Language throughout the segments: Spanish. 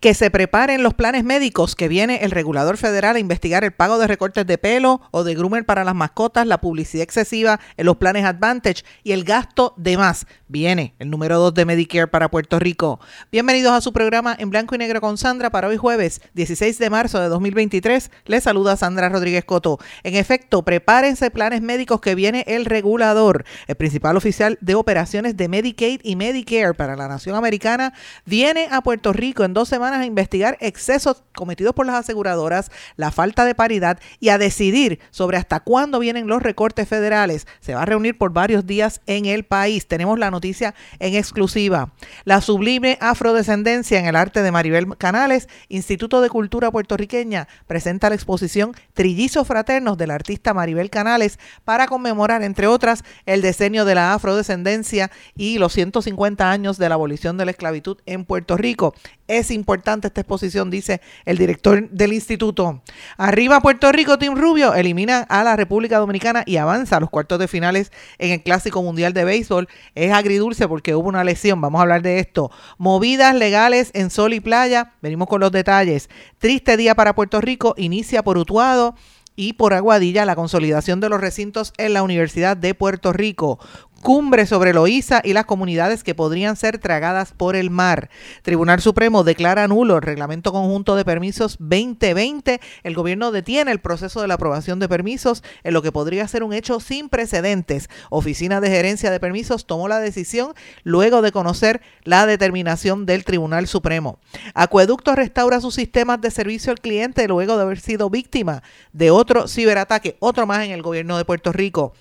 Que se preparen los planes médicos que viene el regulador federal a investigar el pago de recortes de pelo o de groomer para las mascotas, la publicidad excesiva en los planes Advantage y el gasto de más. Viene el número 2 de Medicare para Puerto Rico. Bienvenidos a su programa en blanco y negro con Sandra para hoy jueves 16 de marzo de 2023. Les saluda Sandra Rodríguez Coto. En efecto, prepárense planes médicos que viene el regulador. El principal oficial de operaciones de Medicaid y Medicare para la nación americana viene a Puerto Rico en dos semanas a investigar excesos cometidos por las aseguradoras, la falta de paridad y a decidir sobre hasta cuándo vienen los recortes federales. Se va a reunir por varios días en el país. Tenemos la noticia en exclusiva. La sublime afrodescendencia en el arte de Maribel Canales, Instituto de Cultura Puertorriqueña, presenta la exposición Trillizos Fraternos del artista Maribel Canales para conmemorar, entre otras, el decenio de la afrodescendencia y los 150 años de la abolición de la esclavitud en Puerto Rico. Es importante esta exposición, dice el director del instituto. Arriba Puerto Rico, Team Rubio elimina a la República Dominicana y avanza a los cuartos de finales en el Clásico Mundial de Béisbol. Es agridulce porque hubo una lesión, vamos a hablar de esto. Movidas legales en sol y playa, venimos con los detalles. Triste día para Puerto Rico, inicia por Utuado y por Aguadilla la consolidación de los recintos en la Universidad de Puerto Rico cumbre sobre Loíza y las comunidades que podrían ser tragadas por el mar. Tribunal Supremo declara nulo el Reglamento Conjunto de Permisos 2020. El gobierno detiene el proceso de la aprobación de permisos en lo que podría ser un hecho sin precedentes. Oficina de Gerencia de Permisos tomó la decisión luego de conocer la determinación del Tribunal Supremo. Acueducto restaura sus sistemas de servicio al cliente luego de haber sido víctima de otro ciberataque, otro más en el gobierno de Puerto Rico.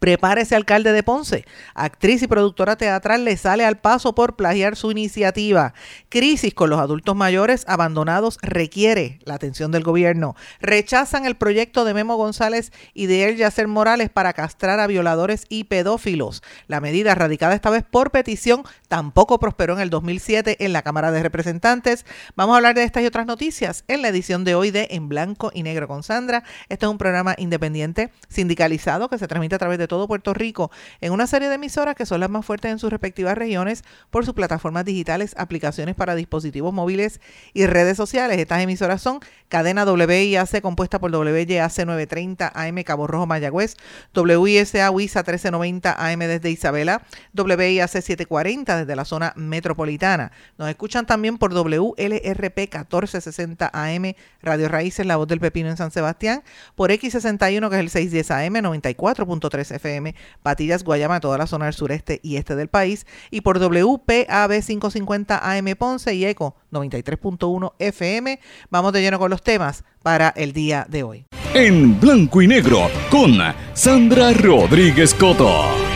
Prepárese alcalde de Ponce. Actriz y productora teatral le sale al paso por plagiar su iniciativa. Crisis con los adultos mayores abandonados requiere la atención del gobierno. Rechazan el proyecto de Memo González y de El Yacer Morales para castrar a violadores y pedófilos. La medida radicada esta vez por petición tampoco prosperó en el 2007 en la Cámara de Representantes. Vamos a hablar de estas y otras noticias en la edición de hoy de En Blanco y Negro con Sandra. Este es un programa independiente sindicalizado que se transmite a través de todo Puerto Rico en una serie de emisoras que son las más fuertes en sus respectivas regiones por sus plataformas digitales, aplicaciones para dispositivos móviles y redes sociales. Estas emisoras son cadena WIAC compuesta por WYAC 930 AM Cabo Rojo Mayagüez, WISA WISA 1390 AM desde Isabela, WIAC 740 desde la zona metropolitana. Nos escuchan también por WLRP 1460 AM Radio Raíces, La Voz del Pepino en San Sebastián, por X61 que es el 610 AM 94.3 FM, Patillas, Guayama, toda la zona del sureste y este del país, y por WPAB 550 AM Ponce y ECO 93.1 FM. Vamos de lleno con los temas para el día de hoy. En blanco y negro con Sandra Rodríguez Coto.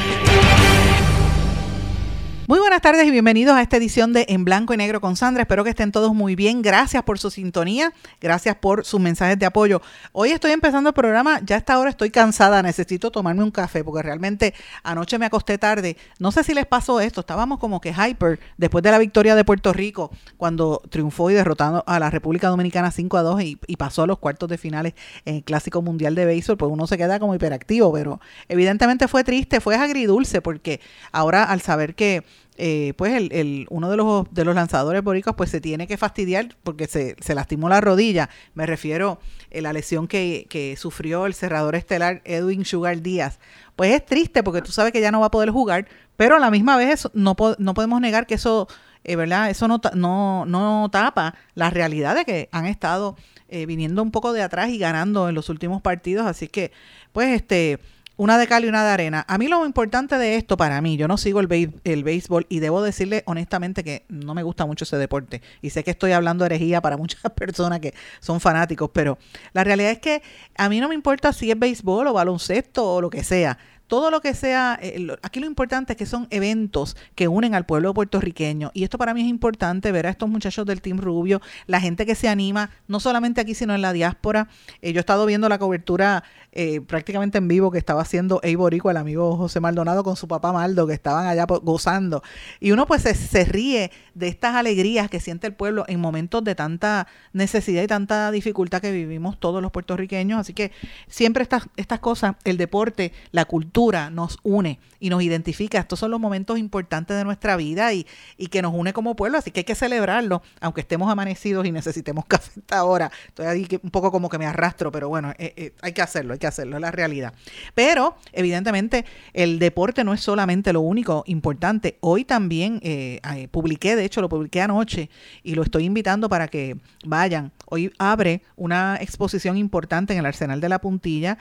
Muy buenas tardes y bienvenidos a esta edición de En Blanco y Negro con Sandra. Espero que estén todos muy bien. Gracias por su sintonía, gracias por sus mensajes de apoyo. Hoy estoy empezando el programa, ya a esta hora estoy cansada, necesito tomarme un café porque realmente anoche me acosté tarde. No sé si les pasó esto, estábamos como que hyper después de la victoria de Puerto Rico cuando triunfó y derrotando a la República Dominicana 5 a 2 y, y pasó a los cuartos de finales en el Clásico Mundial de Béisbol, pues uno se queda como hiperactivo, pero evidentemente fue triste, fue agridulce porque ahora al saber que eh, pues el, el, uno de los, de los lanzadores boricos pues se tiene que fastidiar porque se, se lastimó la rodilla. Me refiero a eh, la lesión que, que, sufrió el cerrador estelar Edwin Sugar Díaz. Pues es triste porque tú sabes que ya no va a poder jugar, pero a la misma vez no, no podemos negar que eso, eh, ¿verdad? Eso no, no, no tapa la realidad de que han estado eh, viniendo un poco de atrás y ganando en los últimos partidos. Así que, pues, este una de cal y una de arena. A mí lo importante de esto para mí, yo no sigo el, el béisbol y debo decirle honestamente que no me gusta mucho ese deporte. Y sé que estoy hablando herejía para muchas personas que son fanáticos, pero la realidad es que a mí no me importa si es béisbol o baloncesto o lo que sea. Todo lo que sea, eh, aquí lo importante es que son eventos que unen al pueblo puertorriqueño. Y esto para mí es importante ver a estos muchachos del Team Rubio, la gente que se anima, no solamente aquí, sino en la diáspora. Eh, yo he estado viendo la cobertura eh, prácticamente en vivo que estaba haciendo Eiborico, el amigo José Maldonado, con su papá Maldo, que estaban allá gozando. Y uno pues se, ríe de estas alegrías que siente el pueblo en momentos de tanta necesidad y tanta dificultad que vivimos todos los puertorriqueños. Así que siempre estas, estas cosas, el deporte, la cultura, nos une y nos identifica. Estos son los momentos importantes de nuestra vida y, y que nos une como pueblo. Así que hay que celebrarlo, aunque estemos amanecidos y necesitemos café hasta ahora. Estoy ahí un poco como que me arrastro, pero bueno, eh, eh, hay que hacerlo, hay que hacerlo, es la realidad. Pero, evidentemente, el deporte no es solamente lo único importante. Hoy también eh, publiqué, de hecho, lo publiqué anoche y lo estoy invitando para que vayan. Hoy abre una exposición importante en el Arsenal de la Puntilla,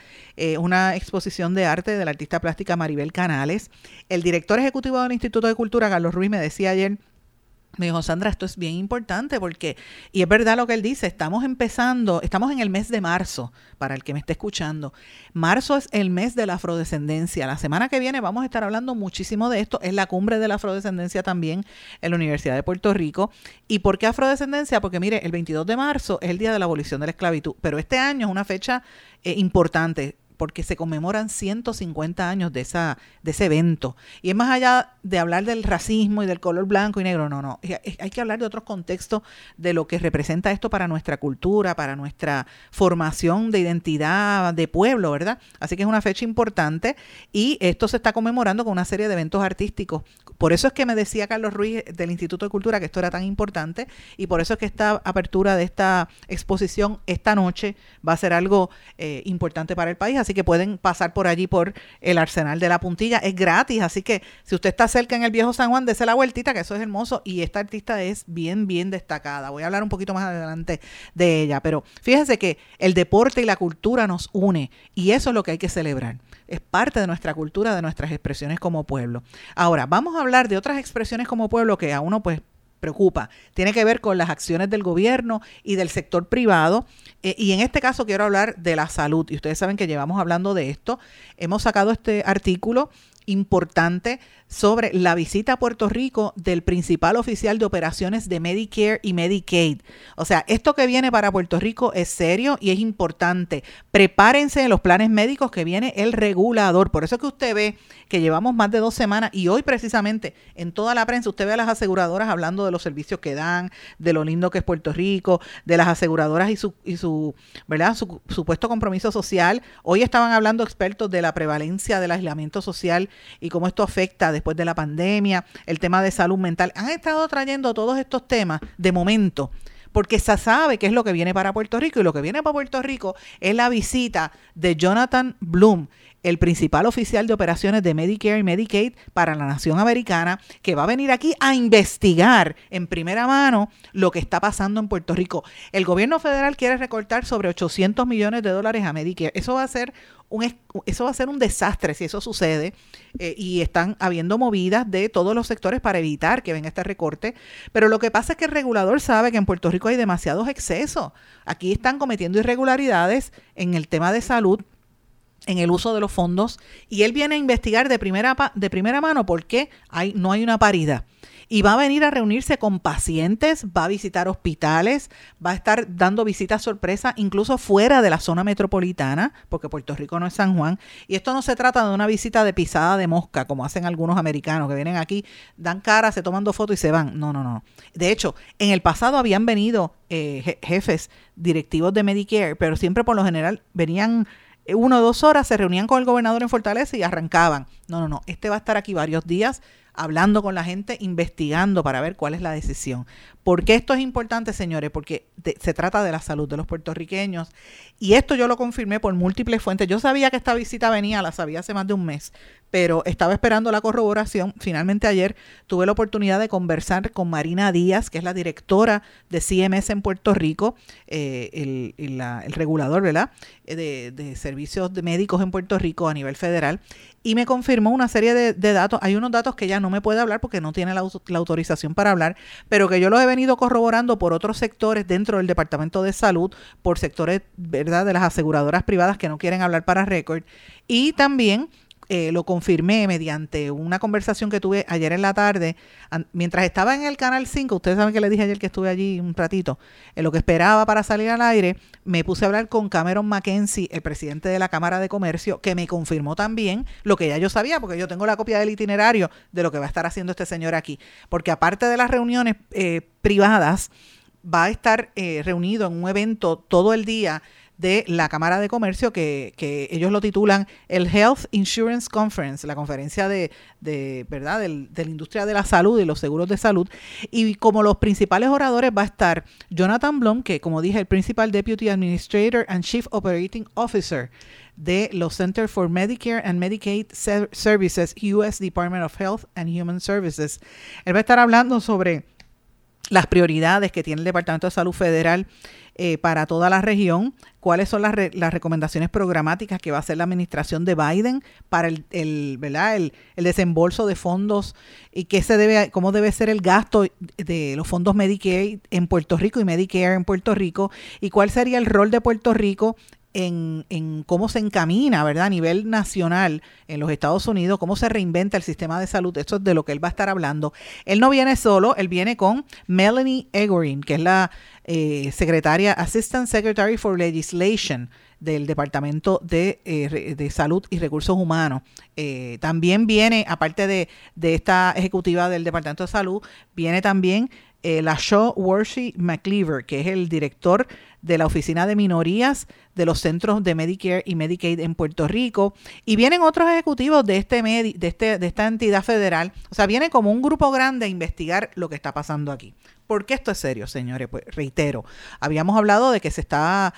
una exposición de arte de la artista plástica Maribel Canales. El director ejecutivo del Instituto de Cultura, Carlos Ruiz, me decía ayer me dijo, Sandra, esto es bien importante porque, y es verdad lo que él dice, estamos empezando, estamos en el mes de marzo, para el que me esté escuchando. Marzo es el mes de la afrodescendencia. La semana que viene vamos a estar hablando muchísimo de esto. Es la cumbre de la afrodescendencia también en la Universidad de Puerto Rico. ¿Y por qué afrodescendencia? Porque mire, el 22 de marzo es el día de la abolición de la esclavitud, pero este año es una fecha eh, importante porque se conmemoran 150 años de, esa, de ese evento. Y es más allá de hablar del racismo y del color blanco y negro, no, no. Hay que hablar de otros contextos de lo que representa esto para nuestra cultura, para nuestra formación de identidad de pueblo, ¿verdad? Así que es una fecha importante y esto se está conmemorando con una serie de eventos artísticos. Por eso es que me decía Carlos Ruiz del Instituto de Cultura que esto era tan importante y por eso es que esta apertura de esta exposición esta noche va a ser algo eh, importante para el país así que pueden pasar por allí por el Arsenal de la Puntilla. Es gratis, así que si usted está cerca en el Viejo San Juan, dése la vueltita, que eso es hermoso. Y esta artista es bien, bien destacada. Voy a hablar un poquito más adelante de ella, pero fíjense que el deporte y la cultura nos une y eso es lo que hay que celebrar. Es parte de nuestra cultura, de nuestras expresiones como pueblo. Ahora, vamos a hablar de otras expresiones como pueblo que a uno pues preocupa. Tiene que ver con las acciones del gobierno y del sector privado. Eh, y en este caso quiero hablar de la salud. Y ustedes saben que llevamos hablando de esto. Hemos sacado este artículo importante sobre la visita a Puerto Rico del principal oficial de operaciones de Medicare y Medicaid. O sea, esto que viene para Puerto Rico es serio y es importante. Prepárense en los planes médicos que viene el regulador. Por eso es que usted ve que llevamos más de dos semanas y hoy precisamente en toda la prensa usted ve a las aseguradoras hablando de los servicios que dan, de lo lindo que es Puerto Rico, de las aseguradoras y su, y su ¿verdad? Su supuesto compromiso social. Hoy estaban hablando expertos de la prevalencia del aislamiento social y cómo esto afecta después de la pandemia, el tema de salud mental. Han estado trayendo todos estos temas de momento porque se sabe qué es lo que viene para Puerto Rico y lo que viene para Puerto Rico es la visita de Jonathan Bloom, el principal oficial de operaciones de Medicare y Medicaid para la nación americana, que va a venir aquí a investigar en primera mano lo que está pasando en Puerto Rico. El gobierno federal quiere recortar sobre 800 millones de dólares a Medicare. Eso va a ser un, eso va a ser un desastre si eso sucede eh, y están habiendo movidas de todos los sectores para evitar que venga este recorte. Pero lo que pasa es que el regulador sabe que en Puerto Rico hay demasiados excesos. Aquí están cometiendo irregularidades en el tema de salud en el uso de los fondos y él viene a investigar de primera, de primera mano por qué hay, no hay una paridad. Y va a venir a reunirse con pacientes, va a visitar hospitales, va a estar dando visitas sorpresa incluso fuera de la zona metropolitana, porque Puerto Rico no es San Juan. Y esto no se trata de una visita de pisada de mosca, como hacen algunos americanos que vienen aquí, dan cara, se toman dos fotos y se van. No, no, no. De hecho, en el pasado habían venido eh, jefes directivos de Medicare, pero siempre por lo general venían una o dos horas, se reunían con el gobernador en Fortaleza y arrancaban. No, no, no, este va a estar aquí varios días hablando con la gente, investigando para ver cuál es la decisión. ¿Por qué esto es importante, señores? Porque se trata de la salud de los puertorriqueños. Y esto yo lo confirmé por múltiples fuentes. Yo sabía que esta visita venía, la sabía hace más de un mes, pero estaba esperando la corroboración. Finalmente ayer tuve la oportunidad de conversar con Marina Díaz, que es la directora de CMS en Puerto Rico, eh, el, regulador, ¿verdad? Eh, de, de servicios médicos en Puerto Rico a nivel federal y me confirmó una serie de, datos. Hay unos datos que ella no me puede hablar porque no tiene la, autorización para hablar, pero que yo los he venido corroborando por otros sectores dentro del Departamento de Salud, por sectores, ¿verdad?, de las aseguradoras privadas que no quieren hablar para récord, y también eh, lo confirmé mediante una conversación que tuve ayer en la tarde. Mientras estaba en el Canal 5, ustedes saben que les dije ayer que estuve allí un ratito, en lo que esperaba para salir al aire, me puse a hablar con Cameron McKenzie, el presidente de la Cámara de Comercio, que me confirmó también lo que ya yo sabía, porque yo tengo la copia del itinerario de lo que va a estar haciendo este señor aquí. Porque aparte de las reuniones eh, privadas, va a estar eh, reunido en un evento todo el día de la Cámara de Comercio, que, que, ellos lo titulan el Health Insurance Conference, la conferencia de, de ¿verdad? de la industria de la salud y los seguros de salud. Y como los principales oradores va a estar Jonathan Blum, que como dije, el Principal Deputy Administrator and Chief Operating Officer de los Center for Medicare and Medicaid Services, US Department of Health and Human Services. Él va a estar hablando sobre las prioridades que tiene el Departamento de Salud Federal eh, para toda la región, cuáles son las, las, recomendaciones programáticas que va a hacer la administración de Biden para el, el, ¿verdad? el, el desembolso de fondos y qué se debe, cómo debe ser el gasto de los fondos Medicaid en Puerto Rico y Medicare en Puerto Rico y cuál sería el rol de Puerto Rico en, cómo se encamina, ¿verdad? A nivel nacional en los Estados Unidos, cómo se reinventa el sistema de salud. Eso es de lo que él va a estar hablando. Él no viene solo, él viene con Melanie Egorin, que es la eh, secretaria, Assistant Secretary for Legislation del Departamento de, eh, de Salud y Recursos Humanos. Eh, también viene, aparte de, de esta ejecutiva del Departamento de Salud, viene también la Shaw Worship McLeaver, que es el director de la Oficina de Minorías de los Centros de Medicare y Medicaid en Puerto Rico. Y vienen otros ejecutivos de, este de, este, de esta entidad federal. O sea, viene como un grupo grande a investigar lo que está pasando aquí. ¿Por qué esto es serio, señores? Pues reitero, habíamos hablado de que se está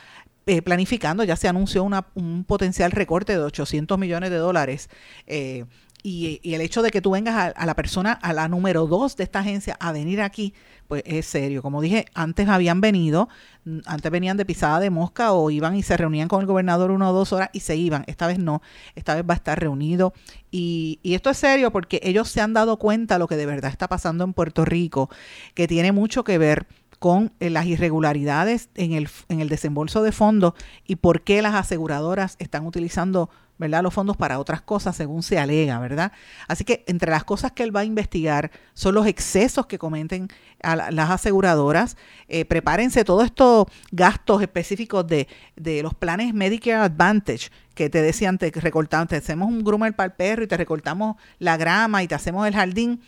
eh, planificando, ya se anunció un potencial recorte de 800 millones de dólares. Eh, y, el hecho de que tú vengas a, la persona, a la número dos de esta agencia, a venir aquí, pues es serio. Como dije, antes habían venido, mm, antes venían de pisada de mosca o iban y se reunían con el gobernador una o dos horas y se iban. Esta vez no, esta vez va a estar reunido. Y, y esto es serio porque ellos se han dado cuenta de lo que de verdad está pasando en Puerto Rico, que tiene mucho que ver con eh, las irregularidades en el, en el desembolso de fondos y por qué las aseguradoras están utilizando ¿verdad? los fondos para otras cosas según se alega, ¿verdad? Así que entre las cosas que él va a investigar son los excesos que comenten a las aseguradoras. Eh, prepárense todos estos gastos específicos de, de los planes Medicare Advantage que te decían, te recortamos, te hacemos un groomer para el perro y te recortamos la grama y te hacemos el jardín.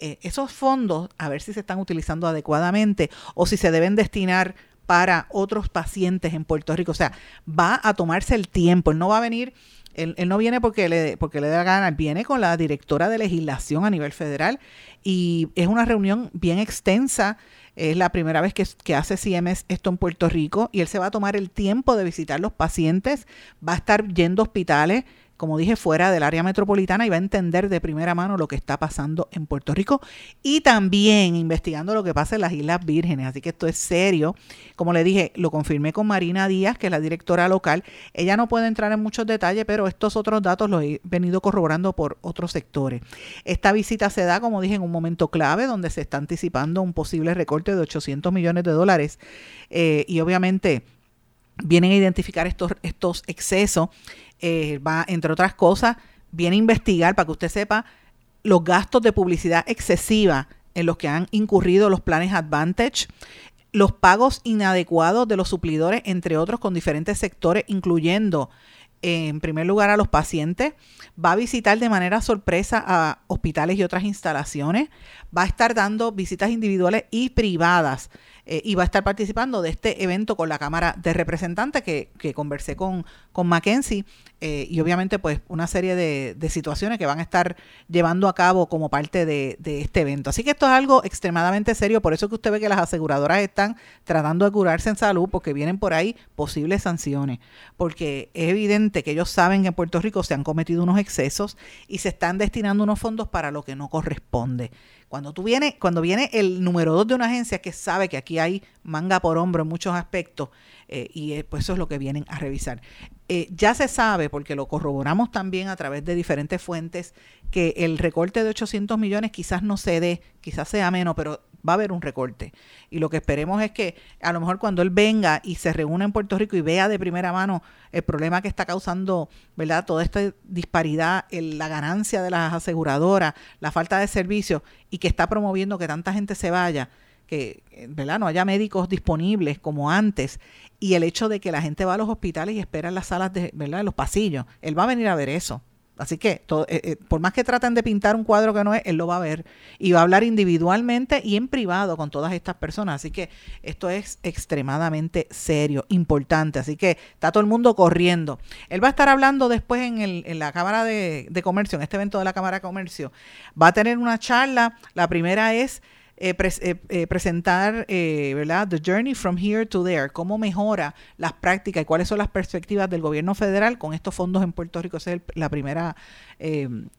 Eh, esos fondos, a ver si se están utilizando adecuadamente o si se deben destinar para otros pacientes en Puerto Rico. O sea, va a tomarse el tiempo, él no va a venir él, no viene porque le, porque le da gana, viene con la directora de legislación a nivel federal y es una reunión bien extensa. Es la primera vez que, que hace CMS esto en Puerto Rico y él se va a tomar el tiempo de visitar los pacientes, va a estar yendo a hospitales como dije, fuera del área metropolitana y va a entender de primera mano lo que está pasando en Puerto Rico y también investigando lo que pasa en las Islas Vírgenes. Así que esto es serio. Como le dije, lo confirmé con Marina Díaz, que es la directora local. Ella no puede entrar en muchos detalles, pero estos otros datos los he venido corroborando por otros sectores. Esta visita se da, como dije, en un momento clave donde se está anticipando un posible recorte de 800 millones de dólares eh, y obviamente vienen a identificar estos, estos excesos eh, va, entre otras cosas, viene a investigar para que usted sepa los gastos de publicidad excesiva en los que han incurrido los planes Advantage, los pagos inadecuados de los suplidores, entre otros, con diferentes sectores, incluyendo en primer lugar a los pacientes, va a visitar de manera sorpresa a hospitales y otras instalaciones, va a estar dando visitas individuales y privadas eh, y va a estar participando de este evento con la Cámara de Representantes que, que conversé con, con Mackenzie eh, y obviamente pues una serie de, situaciones que van a estar llevando a cabo como parte de, de, este evento. Así que esto es algo extremadamente serio, por eso que usted ve que las aseguradoras están tratando de curarse en salud porque vienen por ahí posibles sanciones, porque es evidente que ellos saben que en Puerto Rico se han cometido unos excesos y se están destinando unos fondos para lo que no corresponde. Cuando tú vienes, cuando viene el número dos de una agencia que sabe que aquí hay manga por hombro en muchos aspectos, eh, y pues eso es lo que vienen a revisar. Ya se sabe, porque lo corroboramos también a través de diferentes fuentes, que el recorte de 800 millones quizás no se dé, quizás sea menos, pero va a haber un recorte. Y lo que esperemos es que a lo mejor cuando él venga y se reúna en Puerto Rico y vea de primera mano el problema que está causando, ¿verdad? Toda esta disparidad, la ganancia de las aseguradoras, la falta de servicios y que está promoviendo que tanta gente se vaya, que ¿verdad? no haya médicos disponibles como antes y el hecho de que la gente va a los hospitales y espera en las salas de, ¿verdad? en los pasillos, él va a venir a ver eso. Así que todo, eh, eh, por más que traten de pintar un cuadro que no es, él lo va a ver y va a hablar individualmente y en privado con todas estas personas. Así que esto es extremadamente serio, importante. Así que está todo el mundo corriendo. Él va a estar hablando después en, el, en la Cámara de, de Comercio, en este evento de la Cámara de Comercio. Va a tener una charla. La primera es eh, eh, eh, presentar, ¿verdad? The Journey from Here to There, cómo mejora las prácticas y cuáles son las perspectivas del gobierno federal con estos fondos en Puerto Rico. Esa es la primera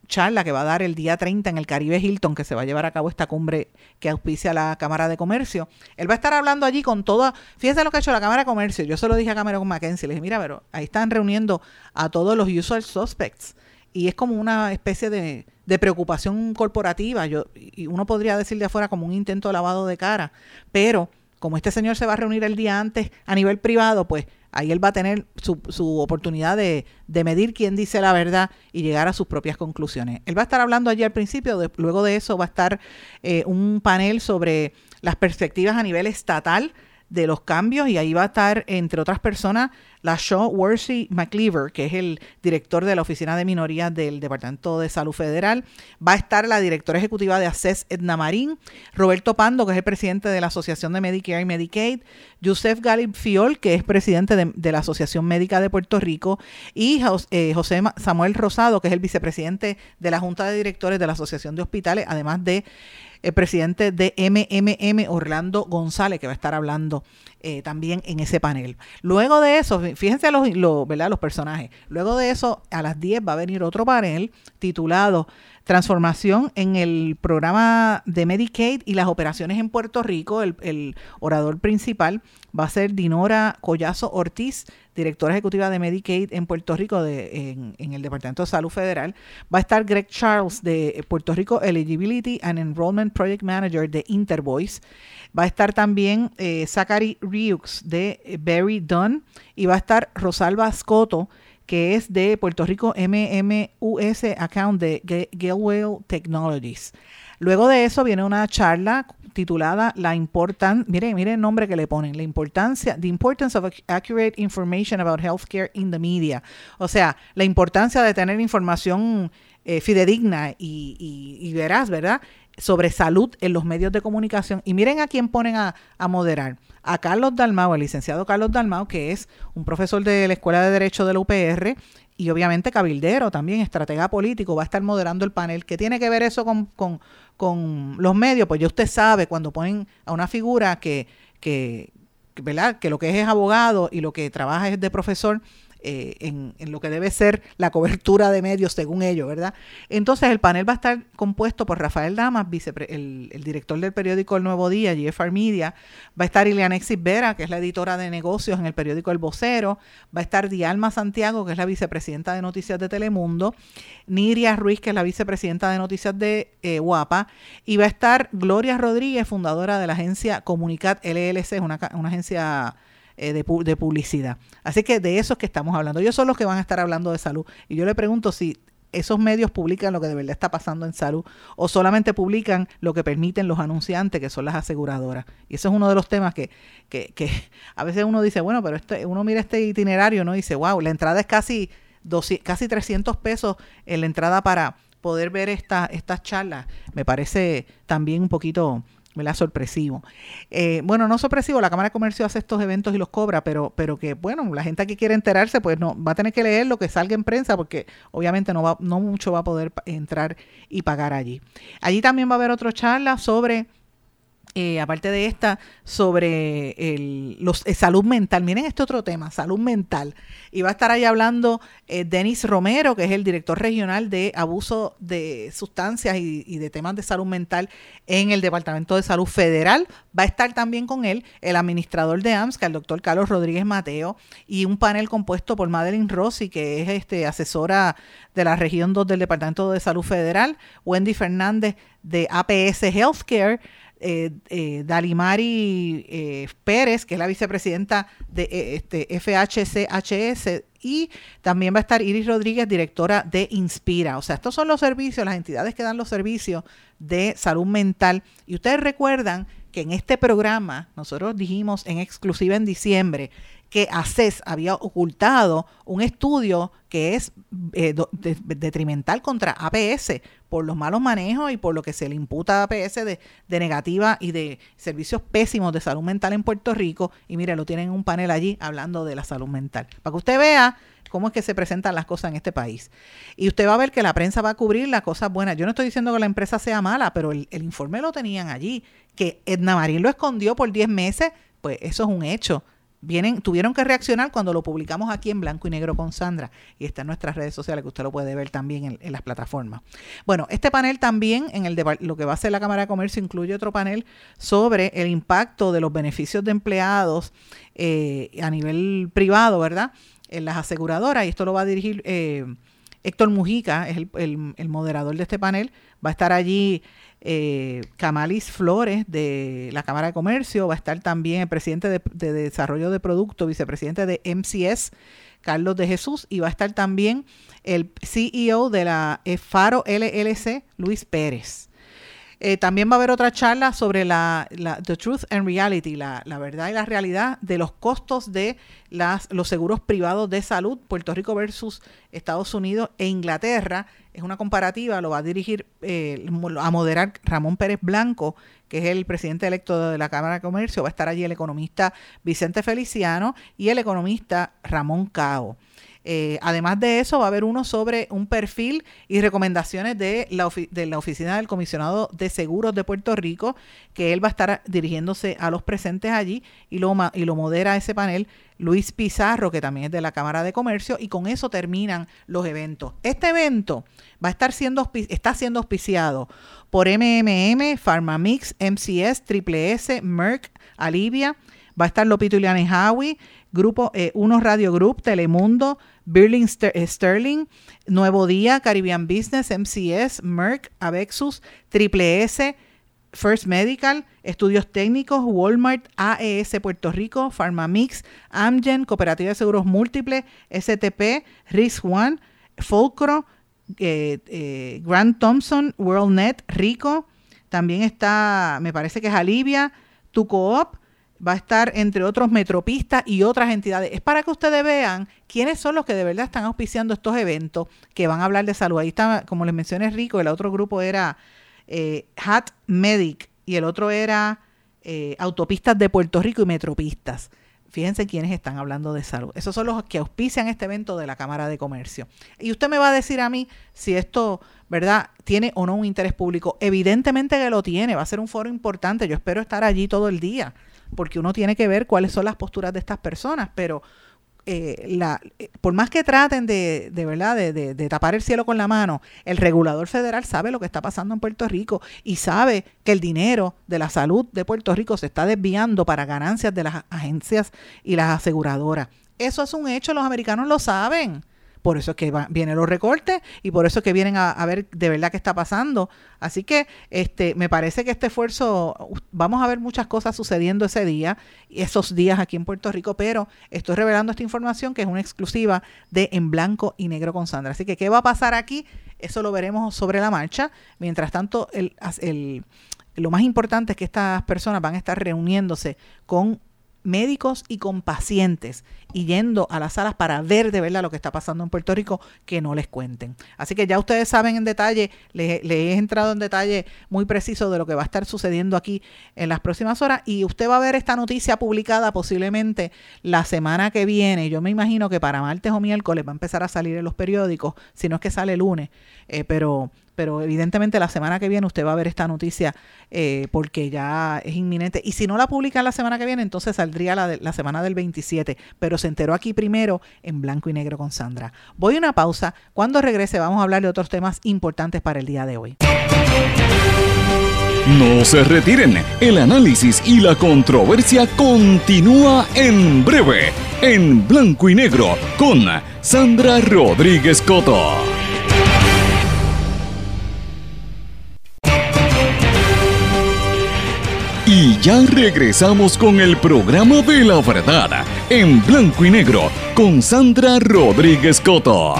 charla que va a dar el día 30 en el Caribe Hilton, que se va a llevar a cabo esta cumbre que auspicia la Cámara de Comercio. Él va a estar hablando allí con toda, fíjense lo que ha hecho la Cámara de Comercio. Yo se lo dije a Cameron McKenzie, le dije, mira, pero ahí están reuniendo a todos los usual suspects y es como una especie de, preocupación corporativa. Yo, y uno podría decir de afuera como un intento de lavado de cara, pero como este señor se va a reunir el día antes a nivel privado, pues ahí él va a tener su, su oportunidad de, medir quién dice la verdad y llegar a sus propias conclusiones. Él va a estar hablando allí al principio, luego de eso va a estar eh, un panel sobre las perspectivas a nivel estatal de los cambios y ahí va a estar, entre otras personas, la Shaw Worsley McLeaver, que es el director de la Oficina de Minorías del Departamento de Salud Federal. Va a estar la directora ejecutiva de ACES, Edna Marín, Roberto Pando, que es el presidente de la Asociación de Medicare y Medicaid, Joseph Galib Fiol, que es presidente de, la Asociación Médica de Puerto Rico, y eh, José Samuel Rosado, que es el vicepresidente de la Junta de Directores de la Asociación de Hospitales, además de el presidente de MMM, Orlando González, que va a estar hablando eh, también en ese panel. Luego de eso, fíjense los, ¿verdad? los personajes. Luego de eso, a las 10 va a venir otro panel titulado Transformación en el programa de Medicaid y las operaciones en Puerto Rico. El, orador principal va a ser Dinora Collazo Ortiz, directora ejecutiva de Medicaid en Puerto Rico, de, en, el Departamento de Salud Federal. Va a estar Greg Charles de Puerto Rico Eligibility and Enrollment Project Manager de Intervoice. Va a estar también eh, Zachary Riux de Barry Dunn y va a estar Rosalba Scotto que es de Puerto Rico MMUS Account de Galway Technologies. Luego de eso viene una charla titulada La importancia, miren, miren el nombre que le ponen, la importancia, the importance of accurate information about healthcare in the media. O sea, la importancia de tener información eh, fidedigna y, y, y veraz, ¿verdad? Sobre salud en los medios de comunicación. Y miren a quién ponen a, a moderar a Carlos Dalmau, el licenciado Carlos Dalmau, que es un profesor de la Escuela de Derecho de la UPR y obviamente cabildero también, estratega político, va a estar moderando el panel. ¿Qué tiene que ver eso con, con, con los medios? Pues ya usted sabe, cuando ponen a una figura que, que, ¿verdad? que lo que es es abogado y lo que trabaja es de profesor, eh, en, lo que debe ser la cobertura de medios según ellos, ¿verdad? Entonces el panel va a estar compuesto por Rafael Damas, el, director del periódico El Nuevo Día, GFR Media, va a estar Ilianexis Vera, que es la editora de negocios en el periódico El Vocero, va a estar Dialma Santiago, que es la vicepresidenta de noticias de Telemundo, Niria Ruiz, que es la vicepresidenta de noticias de eh, Guapa, y va a estar Gloria Rodríguez, fundadora de la agencia Comunicat LLC, una, una agencia eh, de, de, publicidad. Así que de eso es que estamos hablando. Ellos son los que van a estar hablando de salud. Y yo le pregunto si esos medios publican lo que de verdad está pasando en salud o solamente publican lo que permiten los anunciantes, que son las aseguradoras. Y eso es uno de los temas que, que, que a veces uno dice, bueno, pero este, uno mira este itinerario ¿no? y dice, wow, la entrada es casi, casi 300 pesos en la entrada para poder ver esta, estas charlas. Me parece también un poquito ¿verdad? Sorpresivo. Eh, bueno, no sorpresivo, la Cámara de Comercio hace estos eventos y los cobra, pero, pero que, bueno, la gente que quiere enterarse, pues no, va a tener que leer lo que salga en prensa, porque obviamente no, va, no mucho va a poder entrar y pagar allí. Allí también va a haber otra charla sobre eh, aparte de esta, sobre el, los, eh, salud mental. Miren este otro tema, salud mental. Y va a estar ahí hablando eh, Denis Romero, que es el director regional de abuso de sustancias y, de temas de salud mental en el Departamento de Salud Federal. Va a estar también con él el administrador de AMSCA, el doctor Carlos Rodríguez Mateo, y un panel compuesto por Madeline Rossi, que es este, asesora de la región 2 del Departamento de Salud Federal, Wendy Fernández de APS Healthcare, eh, eh, Dalimari eh, Pérez, que es la vicepresidenta de eh, este, FHCHS, y también va a estar Iris Rodríguez, directora de Inspira. O sea, estos son los servicios, las entidades que dan los servicios de salud mental. Y ustedes recuerdan que en este programa nosotros dijimos en exclusiva en diciembre que ACES había ocultado un estudio que es eh, detrimental contra APS por los malos manejos y por lo que se le imputa a APS de, negativa y de servicios pésimos de salud mental en Puerto Rico. Y mire, lo tienen en un panel allí hablando de la salud mental. Para que usted vea cómo es que se presentan las cosas en este país. Y usted va a ver que la prensa va a cubrir las cosas buenas. Yo no estoy diciendo que la empresa sea mala, pero el, el informe lo tenían allí. Que Edna Marín lo escondió por 10 meses, pues eso es un hecho vienen, tuvieron que reaccionar cuando lo publicamos aquí en blanco y negro con Sandra y está en nuestras redes sociales que usted lo puede ver también en, las plataformas. Bueno, este panel también en el lo que va a hacer la Cámara de Comercio incluye otro panel sobre el impacto de los beneficios de empleados eh, a nivel privado, ¿verdad? En las aseguradoras y esto lo va a dirigir eh, Héctor Mujica, es el moderador de este panel. Va a estar allí eh, Camalis Flores de la Cámara de Comercio, va a estar también el presidente de, Desarrollo de Producto, vicepresidente de MCS, Carlos de Jesús, y va a estar también el CEO de la Faro LLC, Luis Pérez. Eh, también va a haber otra charla sobre la, The Truth and Reality, la, verdad y la realidad de los costos de las, los seguros privados de salud, Puerto Rico versus Estados Unidos e Inglaterra. Es una comparativa, lo va a dirigir, eh, a moderar Ramón Pérez Blanco, que es el presidente electo de la Cámara de Comercio. Va a estar allí el economista Vicente Feliciano y el economista Ramón Cao. Eh, además de eso, va a haber uno sobre un perfil y recomendaciones de la, de la Oficina del Comisionado de Seguros de Puerto Rico, que él va a estar dirigiéndose a los presentes allí y lo, y lo modera ese panel Luis Pizarro, que también es de la Cámara de Comercio, y con eso terminan los eventos. Este evento va a estar siendo, está siendo auspiciado por MMM, Pharmamix, MCS, Triple S, Merck, Alivia, va a estar Lopito Ileana Howie, Grupo eh, Uno Radio Group, Telemundo, Birling eh, Sterling, Nuevo Día, Caribbean Business, MCS, Merck, Avexus, Triple S, First Medical, Estudios Técnicos, Walmart, AES Puerto Rico, Pharmamix, Amgen, Cooperativa de Seguros Múltiples, STP, Risk One, Fulcro, eh, eh, Grant Thompson, WorldNet, Rico, también está, me parece que es Alivia, Tucoop, va a estar entre otros Metropistas y otras entidades. Es para que ustedes vean quiénes son los que de verdad están auspiciando estos eventos que van a hablar de salud. Ahí está, como les mencioné, Rico, el otro grupo era eh, Hat Medic y el otro era eh, Autopistas de Puerto Rico y Metropistas. Fíjense quiénes están hablando de salud. Esos son los que auspician este evento de la Cámara de Comercio. Y usted me va a decir a mí si esto, ¿verdad?, tiene o no un interés público. Evidentemente que lo tiene. Va a ser un foro importante. Yo espero estar allí todo el día porque uno tiene que ver cuáles son las posturas de estas personas, pero eh, la, eh, por más que traten de, de verdad de, de, tapar el cielo con la mano, el regulador federal sabe lo que está pasando en Puerto Rico y sabe que el dinero de la salud de Puerto Rico se está desviando para ganancias de las agencias y las aseguradoras. Eso es un hecho, los americanos lo saben. Por eso es que vienen los recortes y por eso es que vienen a, ver de verdad qué está pasando. Así que este me parece que este esfuerzo, vamos a ver muchas cosas sucediendo ese día, esos días aquí en Puerto Rico, pero estoy revelando esta información que es una exclusiva de En Blanco y Negro con Sandra. Así que, ¿qué va a pasar aquí? Eso lo veremos sobre la marcha. Mientras tanto, el lo más importante es que estas personas van a estar reuniéndose con médicos y con pacientes y yendo a las salas para ver de verdad lo que está pasando en Puerto Rico, que no les cuenten. Así que ya ustedes saben en detalle, les, he entrado en detalle muy preciso de lo que va a estar sucediendo aquí en las próximas horas y usted va a ver esta noticia publicada posiblemente la semana que viene. Yo me imagino que para martes o miércoles va a empezar a salir en los periódicos, si no es que sale lunes, eh, pero pero evidentemente la semana que viene usted va a ver esta noticia eh, porque ya es inminente. Y si no la publican la semana que viene, entonces saldría la, la semana del 27, pero se enteró aquí primero en blanco y negro con Sandra. Voy a una pausa. Cuando regrese vamos a hablar de otros temas importantes para el día de hoy. No se retiren, el análisis y la controversia continúa en breve, en blanco y negro, con Sandra Rodríguez Coto. Ya regresamos con el programa de la verdad, en blanco y negro, con Sandra Rodríguez Coto.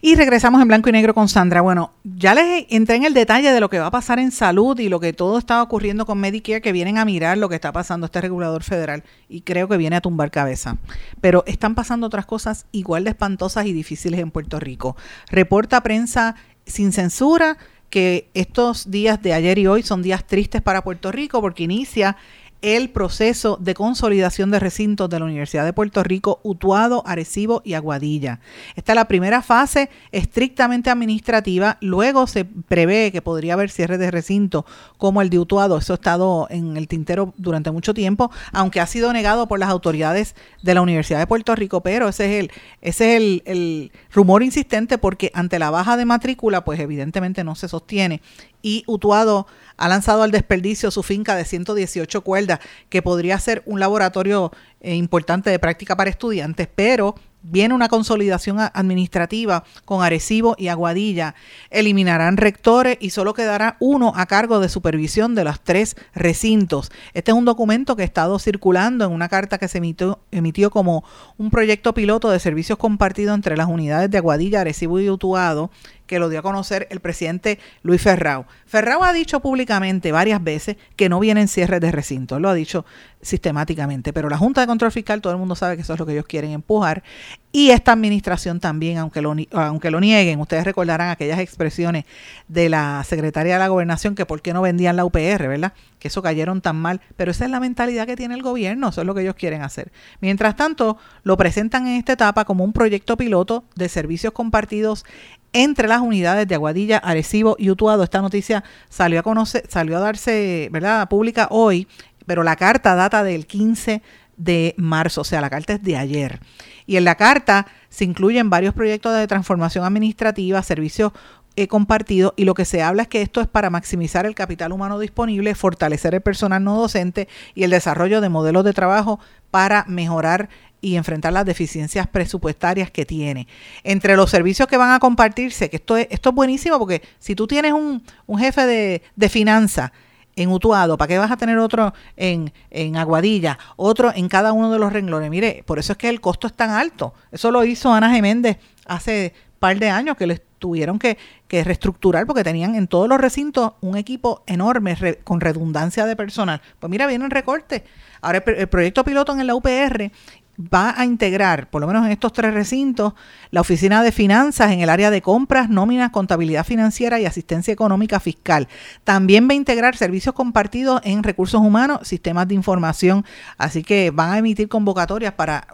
Y regresamos en blanco y negro con Sandra. Bueno, ya les entré en el detalle de lo que va a pasar en salud y lo que todo está ocurriendo con Medicare, que vienen a mirar lo que está pasando este regulador federal y creo que viene a tumbar cabeza. Pero están pasando otras cosas igual de espantosas y difíciles en Puerto Rico. Reporta prensa sin censura que estos días de ayer y hoy son días tristes para Puerto Rico porque inicia el proceso de consolidación de recintos de la Universidad de Puerto Rico, Utuado, Arecibo y Aguadilla. Esta es la primera fase estrictamente administrativa. Luego se prevé que podría haber cierres de recinto como el de Utuado. Eso ha estado en el tintero durante mucho tiempo, aunque ha sido negado por las autoridades de la Universidad de Puerto Rico, pero ese es el, ese es el, el rumor insistente porque ante la baja de matrícula, pues evidentemente no se sostiene y Utuado ha lanzado al desperdicio su finca de 118 cuerdas, que podría ser un laboratorio eh, importante de práctica para estudiantes, pero viene una consolidación administrativa con Arecibo y Aguadilla. Eliminarán rectores y solo quedará uno a cargo de supervisión de los tres recintos. Este es un documento que ha estado circulando en una carta que se emitió, emitió como un proyecto piloto de servicios compartidos entre las unidades de Aguadilla, Arecibo y Utuado que lo dio a conocer el presidente Luis Ferrao. Ferrao ha dicho públicamente varias veces que no vienen cierres de recinto, lo ha dicho sistemáticamente, pero la Junta de Control Fiscal, todo el mundo sabe que eso es lo que ellos quieren empujar, y esta administración también, aunque lo, aunque lo nieguen, ustedes recordarán aquellas expresiones de la secretaria de la gobernación que por qué no vendían la UPR, ¿verdad? Que eso cayeron tan mal, pero esa es la mentalidad que tiene el gobierno, eso es lo que ellos quieren hacer. Mientras tanto, lo presentan en esta etapa como un proyecto piloto de servicios compartidos entre las unidades de Aguadilla, Arecibo y Utuado. Esta noticia salió a conocer, salió a darse, ¿verdad?, pública hoy, pero la carta data del 15 de marzo, o sea, la carta es de ayer. Y en la carta se incluyen varios proyectos de transformación administrativa, servicios eh, compartidos, y lo que se habla es que esto es para maximizar el capital humano disponible, fortalecer el personal no docente y el desarrollo de modelos de trabajo para mejorar y enfrentar las deficiencias presupuestarias que tiene. Entre los servicios que van a compartirse, que esto es, esto es buenísimo porque si tú tienes un, un jefe de, de finanzas en Utuado, ¿para qué vas a tener otro en, en Aguadilla, otro en cada uno de los renglones? Mire, por eso es que el costo es tan alto. Eso lo hizo Ana Geméndez hace par de años que les tuvieron que, que, reestructurar porque tenían en todos los recintos un equipo enorme con redundancia de personal. Pues mira, vienen recortes. Ahora el, el, proyecto piloto en la UPR va a integrar, por lo menos en estos tres recintos, la oficina de finanzas en el área de compras, nóminas, contabilidad financiera y asistencia económica fiscal. También va a integrar servicios compartidos en recursos humanos, sistemas de información, así que van a emitir convocatorias para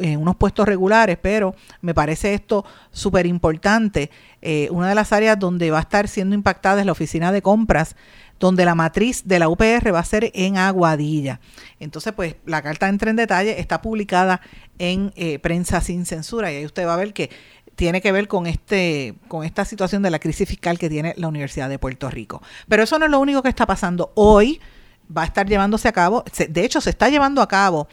eh, unos puestos regulares, pero me parece esto súper importante. Eh, una de las áreas donde va a estar siendo impactada es la oficina de compras donde la matriz de la UPR va a ser en Aguadilla. Entonces, pues la carta entra en detalle, está publicada en eh, Prensa Sin Censura y ahí usted va a ver que tiene que ver con este con esta situación de la crisis fiscal que tiene la Universidad de Puerto Rico. Pero eso no es lo único que está pasando hoy. Va a estar llevándose a cabo, de hecho se está llevando a cabo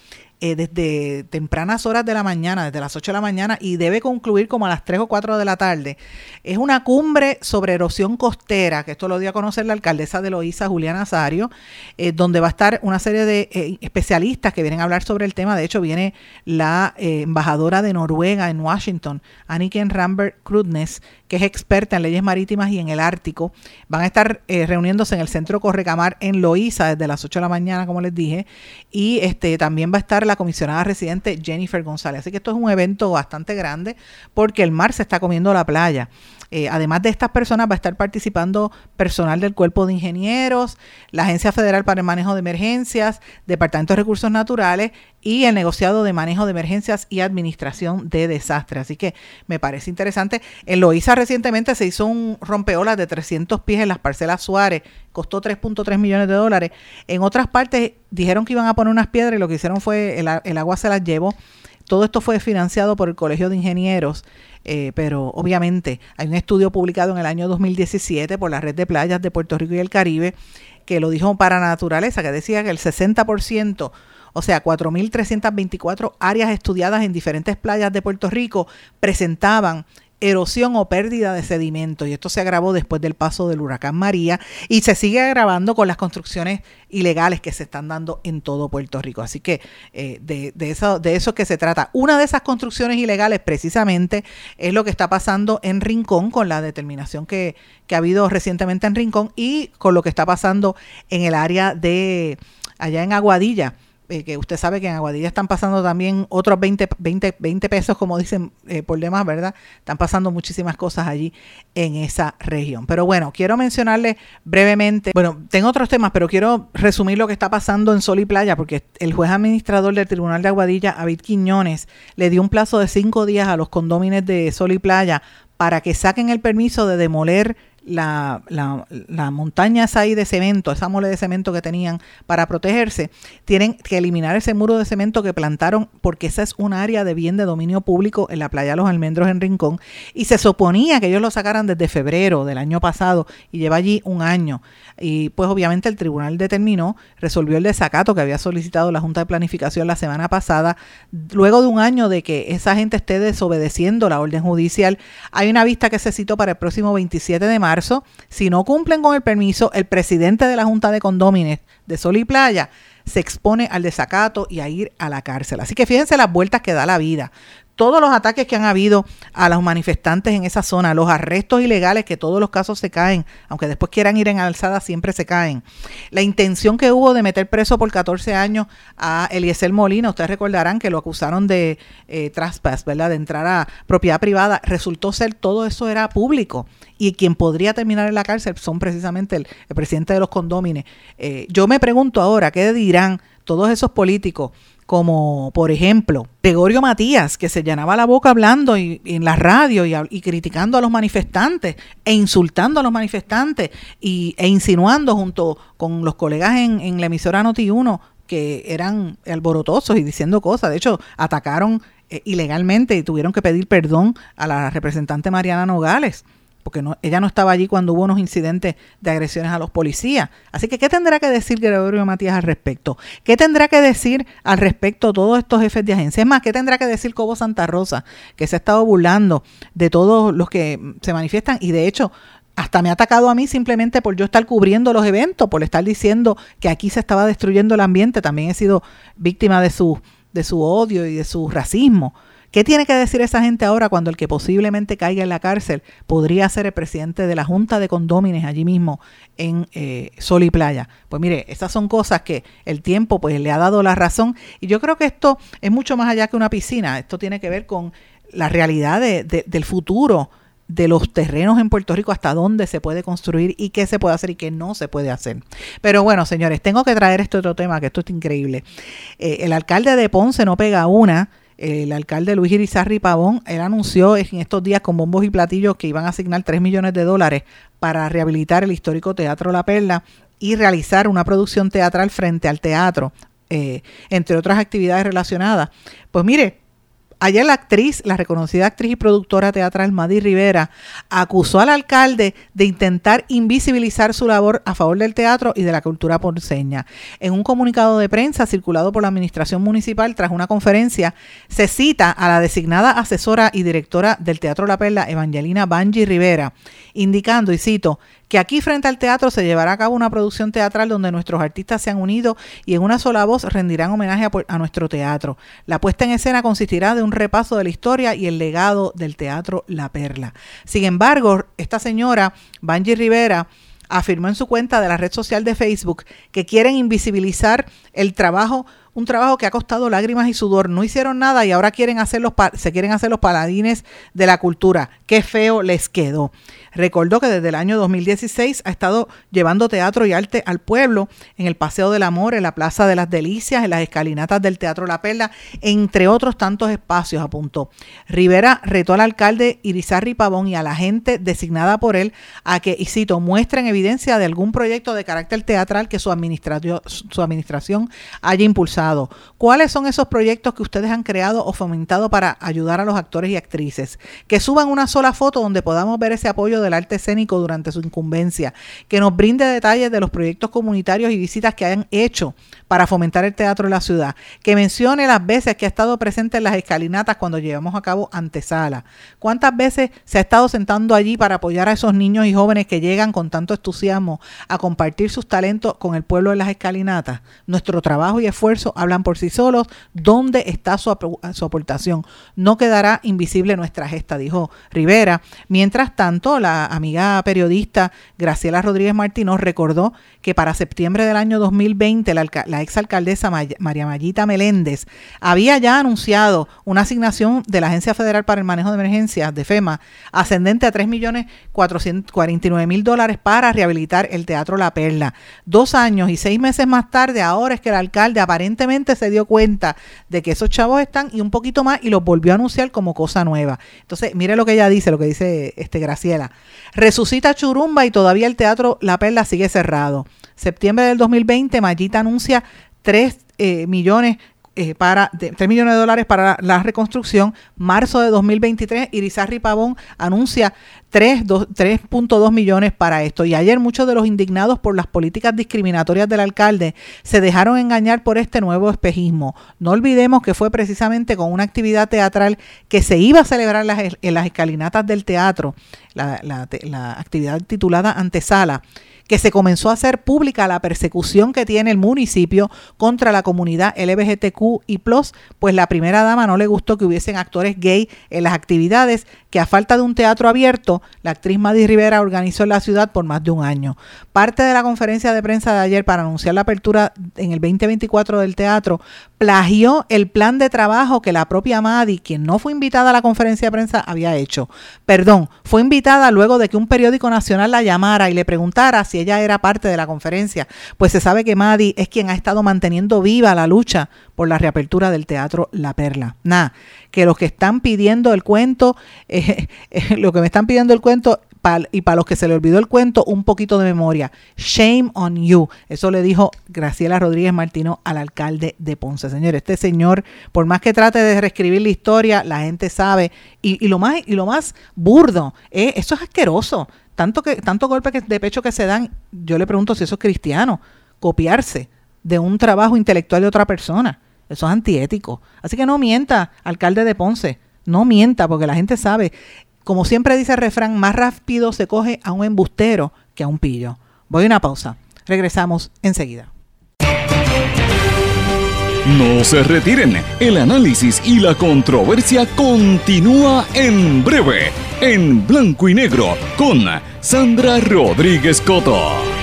eh, desde tempranas horas de la mañana, desde las 8 de la mañana, y debe concluir como a las 3 o 4 de la tarde. Es una cumbre sobre erosión costera, que esto lo dio a conocer la alcaldesa de Loíza, Juliana Nazario, eh, donde va a estar una serie de eh, especialistas que vienen a hablar sobre el tema. De hecho, viene la embajadora de Noruega en Washington, Anniken Rambert Krudnes, que es experta en leyes marítimas y en el Ártico. Van a estar reuniéndose en el Centro Correcamar en Loíza desde las 8 de la mañana, como les dije. Y este también va a estar la la comisionada residente Jennifer González. Así que esto es un evento bastante grande porque el mar se está comiendo la playa. Eh, además de estas personas va a estar participando personal del Cuerpo de Ingenieros, la Agencia Federal para el Manejo de Emergencias, Departamento de Recursos Naturales y el negociado de manejo de emergencias y administración de desastres. Así que me parece interesante. En Loíza recientemente se hizo un rompeolas de 300 pies en las parcelas Suárez, costó 3.3 millones de dólares. En otras partes dijeron que iban a poner unas piedras y lo que hicieron fue el, el agua se las llevó. Todo esto fue financiado por el Colegio de Ingenieros eh, pero obviamente hay un estudio publicado en el año 2017 por la Red de Playas de Puerto Rico y el Caribe que lo dijo para naturaleza, que decía que el 60%, o sea, 4.324 áreas estudiadas en diferentes playas de Puerto Rico presentaban erosión o pérdida de sedimento. Y esto se agravó después del paso del huracán María y se sigue agravando con las construcciones ilegales que se están dando en todo Puerto Rico. Así que eh, de, eso, de eso que se trata. Una de esas construcciones ilegales precisamente es lo que está pasando en Rincón con la determinación que, que ha habido recientemente en Rincón y con lo que está pasando en el área de allá en Aguadilla eh, que usted sabe que en Aguadilla están pasando también otros 20, 20, 20 pesos, como dicen eh, por demás, ¿verdad? Están pasando muchísimas cosas allí en esa región. Pero bueno, quiero mencionarle brevemente, bueno, tengo otros temas, pero quiero resumir lo que está pasando en Sol y Playa, porque el juez administrador del Tribunal de Aguadilla, David Quiñones, le dio un plazo de cinco días a los condómines de Sol y Playa para que saquen el permiso de demoler la, la, la, montaña esa ahí de cemento, esa mole de cemento que tenían para protegerse, tienen que eliminar ese muro de cemento que plantaron porque esa es un área de bien de dominio público en la playa los almendros en Rincón. Y se suponía que ellos lo sacaran desde febrero del año pasado y lleva allí un año. Y pues obviamente el tribunal determinó, resolvió el desacato que había solicitado la Junta de Planificación la semana pasada, luego de un año de que esa gente esté desobedeciendo la orden judicial, hay una vista que se citó para el próximo 27 de marzo si no cumplen con el permiso, el presidente de la Junta de Condómines de Sol y Playa se expone al desacato y a ir a la cárcel. Así que fíjense las vueltas que da la vida todos los ataques que han habido a los manifestantes en esa zona, los arrestos ilegales, que todos los casos se caen, aunque después quieran ir en alzada, siempre se caen. La intención que hubo de meter preso por 14 años a Eliezer Molina, ustedes recordarán que lo acusaron de eh, trespass, ¿verdad? De entrar a propiedad privada, resultó ser todo eso era público. Y quien podría terminar en la cárcel son precisamente el, presidente de los condómines. Eh, yo me pregunto ahora, ¿qué dirán todos esos políticos? Como por ejemplo Gregorio Matías, que se llenaba la boca hablando y, en la radio y, criticando a los manifestantes e insultando a los manifestantes e insinuando junto con los colegas en, en la emisora Noti1 que eran alborotosos y diciendo cosas. De hecho, atacaron eh, ilegalmente y tuvieron que pedir perdón a la representante Mariana Nogales porque no, ella no estaba allí cuando hubo unos incidentes de agresiones a los policías. Así que, ¿qué tendrá que decir Gregorio Matías al respecto? ¿Qué tendrá que decir al respecto todos estos jefes de agencia? Es más, ¿qué tendrá que decir Cobo Santa Rosa, que se ha estado burlando de todos los que se manifiestan? Y de hecho, hasta me ha atacado a mí simplemente por yo estar cubriendo los eventos, por estar diciendo que aquí se estaba destruyendo el ambiente. También he sido víctima de su, de su odio y de su racismo. ¿Qué tiene que decir esa gente ahora cuando el que posiblemente caiga en la cárcel podría ser el presidente de la Junta de Condómines allí mismo en eh, Sol y Playa? Pues mire, esas son cosas que el tiempo pues le ha dado la razón y yo creo que esto es mucho más allá que una piscina, esto tiene que ver con la realidad del futuro de los terrenos en Puerto Rico, hasta dónde se puede construir y qué se puede hacer y qué no se puede hacer. Pero bueno, señores, tengo que traer este otro tema, que esto es increíble. Eh, el alcalde de Ponce no pega una el alcalde Luis Irizarri Pavón, él anunció en estos días con bombos y platillos que iban a asignar 3 millones de dólares para rehabilitar el histórico Teatro La Perla y realizar una producción teatral frente al teatro, eh, entre otras actividades relacionadas. Pues mire, Ayer la actriz, la reconocida actriz y productora teatral Madi Rivera, acusó al alcalde de intentar invisibilizar su labor a favor del teatro y de la cultura ponceña. En un comunicado de prensa circulado por la administración municipal tras una conferencia, se cita a la designada asesora y directora del Teatro La Perla, Evangelina Banji Rivera, indicando, y cito, que aquí frente al teatro se llevará a cabo una producción teatral donde nuestros artistas se han unido y en una sola voz rendirán homenaje a, nuestro teatro. La puesta en escena consistirá de un repaso de la historia y el legado del teatro La Perla. Sin embargo, esta señora, Banji Rivera, afirmó en su cuenta de la red social de Facebook que quieren invisibilizar el trabajo un trabajo que ha costado lágrimas y sudor. No hicieron nada y ahora quieren hacer los se quieren hacer los paladines de la cultura. Qué feo les quedó. Recordó que desde el año 2016 ha estado llevando teatro y arte al pueblo en el Paseo del Amor, en la Plaza de las Delicias, en las escalinatas del Teatro La Perla, entre otros tantos espacios, apuntó. Rivera retó al alcalde Irizarri Pavón y a la gente designada por él a que, y cito, muestren evidencia de algún proyecto de carácter teatral que su administración, su administración haya impulsado. ¿Cuáles son esos proyectos que ustedes han creado o fomentado para ayudar a los actores y actrices? Que suban una sola foto donde podamos ver ese apoyo del arte escénico durante su incumbencia, que nos brinde detalles de los proyectos comunitarios y visitas que hayan hecho para fomentar el teatro en la ciudad, que mencione las veces que ha estado presente en las escalinatas cuando llevamos a cabo antesala, cuántas veces se ha estado sentando allí para apoyar a esos niños y jóvenes que llegan con tanto entusiasmo a compartir sus talentos con el pueblo de las escalinatas. Nuestro trabajo y esfuerzo hablan por sí solos. ¿Dónde está su, su aportación? No quedará invisible nuestra gesta, dijo Rivera. Mientras tanto, la amiga periodista Graciela Rodríguez Martínez recordó que para septiembre del año 2020 la, la exalcaldesa María Mayita Meléndez había ya anunciado una asignación de la Agencia Federal para el Manejo de Emergencias, de FEMA, ascendente a 3.449.000 dólares para rehabilitar el Teatro La Perla. Dos años y seis meses más tarde, ahora es que el alcalde aparentemente se dio cuenta de que esos chavos están y un poquito más y los volvió a anunciar como cosa nueva. Entonces, mire lo que ella dice, lo que dice este Graciela. Resucita Churumba y todavía el Teatro La Perla sigue cerrado. Septiembre del 2020, Mayita anuncia 3 eh, millones eh, para 3 millones de dólares para la, reconstrucción. Marzo de 2023, Irizarri Pavón anuncia 3.2 millones para esto. Y ayer muchos de los indignados por las políticas discriminatorias del alcalde se dejaron engañar por este nuevo espejismo. No olvidemos que fue precisamente con una actividad teatral que se iba a celebrar en las, escalinatas del teatro, la, la actividad titulada Antesala que se comenzó a hacer pública la persecución que tiene el municipio contra la comunidad LGBTQ y plus, pues la primera dama no le gustó que hubiesen actores gay en las actividades que a falta de un teatro abierto, la actriz Maddy Rivera organizó en la ciudad por más de un año. Parte de la conferencia de prensa de ayer para anunciar la apertura en el 2024 del teatro plagió el plan de trabajo que la propia Maddy, quien no fue invitada a la conferencia de prensa, había hecho. Perdón, fue invitada luego de que un periódico nacional la llamara y le preguntara si ella era parte de la conferencia, pues se sabe que Maddy es quien ha estado manteniendo viva la lucha por la reapertura del Teatro La Perla. Nada, que los que están pidiendo el cuento, eh, eh, lo que me están pidiendo el cuento y para los que se le olvidó el cuento, un poquito de memoria. Shame on you. Eso le dijo Graciela Rodríguez Martino al alcalde de Ponce. Señor, este señor, por más que trate de reescribir la historia, la gente sabe. Y, lo, más, y lo más burdo, eh, eso es asqueroso. Tanto, que, tanto golpe de pecho que se dan, yo le pregunto si eso es cristiano, copiarse de un trabajo intelectual de otra persona. Eso es antiético. Así que no mienta, alcalde de Ponce. No mienta, porque la gente sabe. Como siempre dice el refrán, más rápido se coge a un embustero que a un pillo. Voy a una pausa. Regresamos enseguida. No se retiren. El análisis y la controversia continúa en breve, en blanco y negro, con Sandra Rodríguez Coto.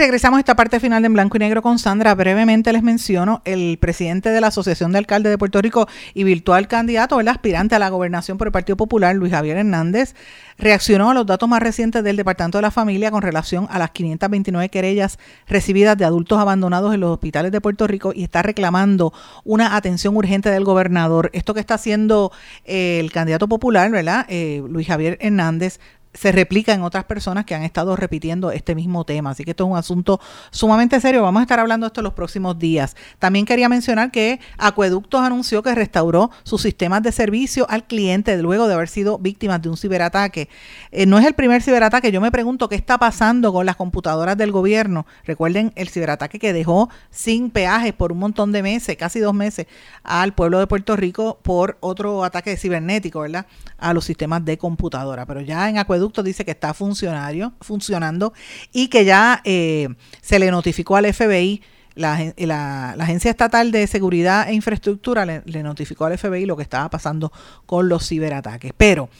Regresamos a esta parte final de En Blanco y Negro con Sandra. Brevemente les menciono, el presidente de la Asociación de Alcaldes de Puerto Rico y virtual candidato, el aspirante a la gobernación por el Partido Popular, Luis Javier Hernández, reaccionó a los datos más recientes del Departamento de la Familia con relación a las 529 querellas recibidas de adultos abandonados en los hospitales de Puerto Rico y está reclamando una atención urgente del gobernador. Esto que está haciendo eh, el candidato popular, ¿verdad? Eh, Luis Javier Hernández, se replica en otras personas que han estado repitiendo este mismo tema. Así que esto es un asunto sumamente serio. Vamos a estar hablando de esto en los próximos días. También quería mencionar que Acueductos anunció que restauró sus sistemas de servicio al cliente luego de haber sido víctimas de un ciberataque. Eh, no es el primer ciberataque. Yo me pregunto qué está pasando con las computadoras del gobierno. Recuerden el ciberataque que dejó sin peajes por un montón de meses, casi dos meses, al pueblo de Puerto Rico por otro ataque cibernético, ¿verdad? A los sistemas de computadora. Pero ya en Acueductos dice que está funcionario, funcionando y que ya eh, se le notificó al FBI, la, Agencia Estatal de Seguridad e Infraestructura le, le notificó al FBI lo que estaba pasando con los ciberataques. Pero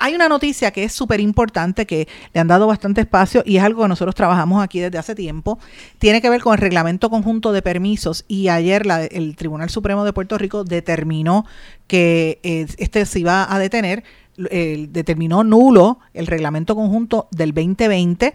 hay una noticia que es súper importante, que le han dado bastante espacio y es algo que nosotros trabajamos aquí desde hace tiempo. Tiene que ver con el reglamento conjunto de permisos y ayer la, el Tribunal Supremo de Puerto Rico determinó que eh, este se iba a detener, determinó nulo el reglamento conjunto del 2020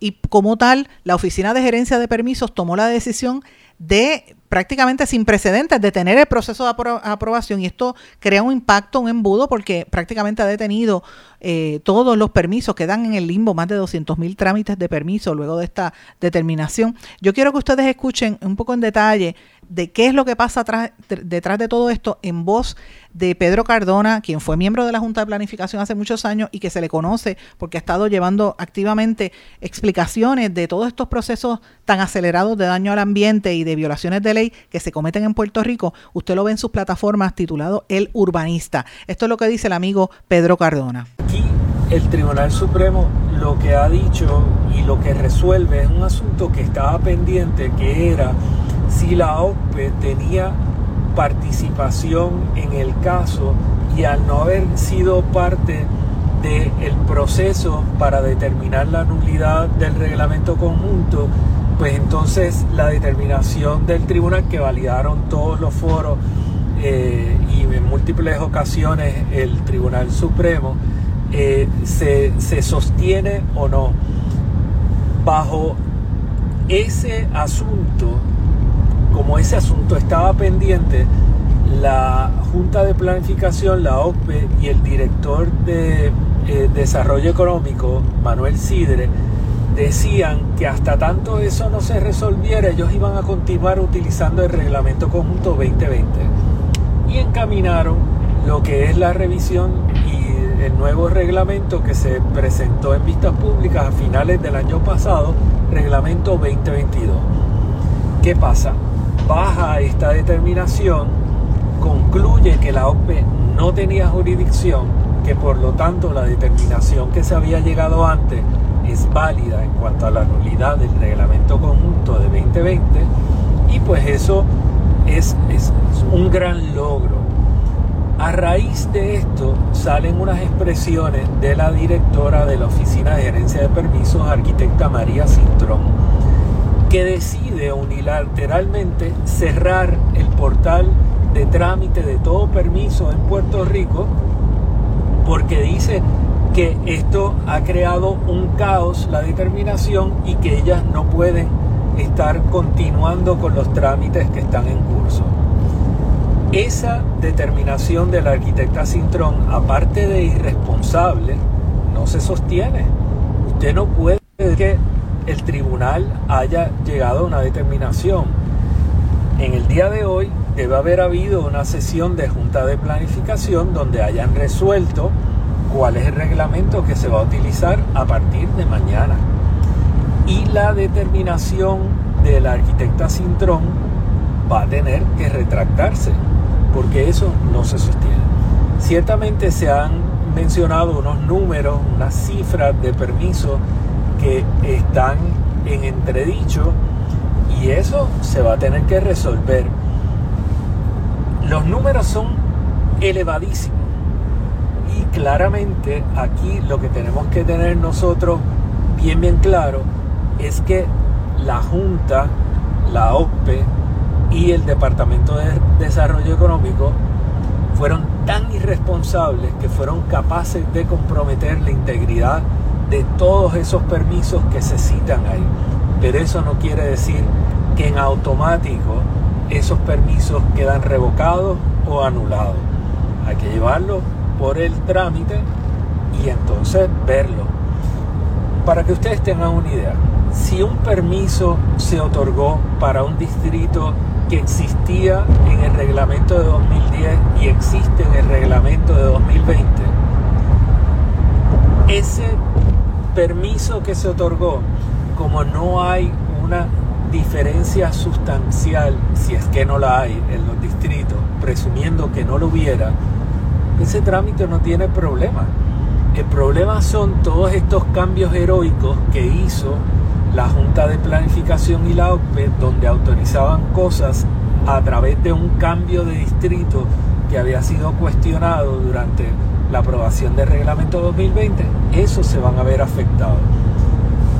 y como tal la Oficina de Gerencia de Permisos tomó la decisión de prácticamente sin precedentes detener el proceso de apro aprobación y esto crea un impacto, un embudo, porque prácticamente ha detenido eh, todos los permisos, quedan en el limbo más de 200 mil trámites de permiso luego de esta determinación. Yo quiero que ustedes escuchen un poco en detalle de qué es lo que pasa detrás de todo esto en voz de Pedro Cardona, quien fue miembro de la Junta de Planificación hace muchos años y que se le conoce porque ha estado llevando activamente explicaciones de todos estos procesos tan acelerados de daño al ambiente y de violaciones de ley que se cometen en Puerto Rico. Usted lo ve en sus plataformas titulado El Urbanista. Esto es lo que dice el amigo Pedro Cardona. Aquí el Tribunal Supremo lo que ha dicho y lo que resuelve es un asunto que estaba pendiente, que era si la OPE tenía participación en el caso y al no haber sido parte del proceso para determinar la nulidad del reglamento conjunto, pues entonces la determinación del tribunal que validaron todos los foros eh, y en múltiples ocasiones el Tribunal Supremo eh, se, se sostiene o no. Bajo ese asunto, como ese asunto estaba pendiente, la Junta de Planificación, la OCPE y el director de eh, Desarrollo Económico, Manuel Sidre, decían que hasta tanto eso no se resolviera, ellos iban a continuar utilizando el reglamento conjunto 2020 y encaminaron lo que es la revisión y el nuevo reglamento que se presentó en vistas públicas a finales del año pasado, reglamento 2022. ¿Qué pasa? Baja esta determinación, concluye que la OPE no tenía jurisdicción, que por lo tanto la determinación que se había llegado antes es válida en cuanto a la nulidad del reglamento conjunto de 2020 y pues eso es, es, un gran logro. A raíz de esto salen unas expresiones de la directora de la Oficina de Gerencia de Permisos, arquitecta María Cintrón, que decide unilateralmente cerrar el portal de trámite de todo permiso en Puerto Rico porque dice que esto ha creado un caos, la determinación, y que ellas no pueden estar continuando con los trámites que están en curso. Esa determinación de la arquitecta Cintrón, aparte de irresponsable, no se sostiene. usted no puede que el tribunal haya llegado a una determinación. En el día de hoy debe haber habido una sesión de junta de planificación donde hayan resuelto cuál es el reglamento que se va a utilizar a partir de mañana. Y la determinación de la arquitecta Cintrón va a tener que retractarse, porque eso no se sostiene. Ciertamente se han mencionado unos números, unas cifras de permisos que están en entredicho y eso se va a tener que resolver. Los números son elevadísimos y claramente aquí lo que tenemos que tener nosotros bien bien claro es que la Junta, la OPE y el Departamento de Desarrollo Económico fueron tan irresponsables que fueron capaces de comprometer la integridad de todos esos permisos que se citan ahí. Pero eso no quiere decir que en automático esos permisos quedan revocados o anulados. Hay que llevarlo por el trámite y entonces verlo. Para que ustedes tengan una idea, si un permiso se otorgó para un distrito que existía en el reglamento de 2010 y existe en el reglamento de 2020, ese permiso que se otorgó, como no hay una diferencia sustancial, si es que no la hay en los distritos, presumiendo que no lo hubiera, ese trámite no tiene problema. El problema son todos estos cambios heroicos que hizo la Junta de Planificación y la OPE, donde autorizaban cosas a través de un cambio de distrito que había sido cuestionado durante la aprobación del reglamento 2020, esos se van a ver afectados.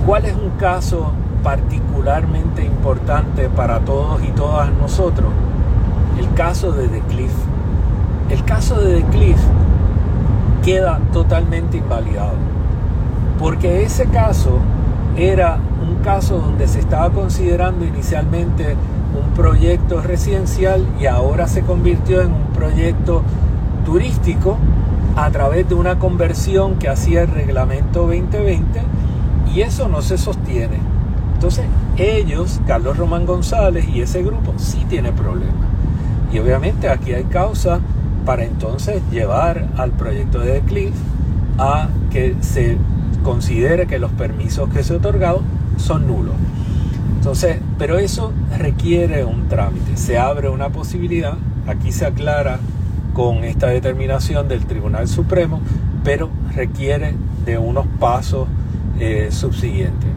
¿Cuál es un caso particularmente importante para todos y todas nosotros? El caso de The Cliff. El caso de The Cliff queda totalmente invalidado, porque ese caso era un caso donde se estaba considerando inicialmente un proyecto residencial y ahora se convirtió en un proyecto turístico a través de una conversión que hacía el reglamento 2020 y eso no se sostiene. Entonces ellos, Carlos Román González y ese grupo sí tiene problemas. Y obviamente aquí hay causa para entonces llevar al proyecto de Cliff a que se considere que los permisos que se han otorgado son nulos. Entonces, pero eso requiere un trámite, se abre una posibilidad, aquí se aclara con esta determinación del Tribunal Supremo, pero requiere de unos pasos eh, subsiguientes.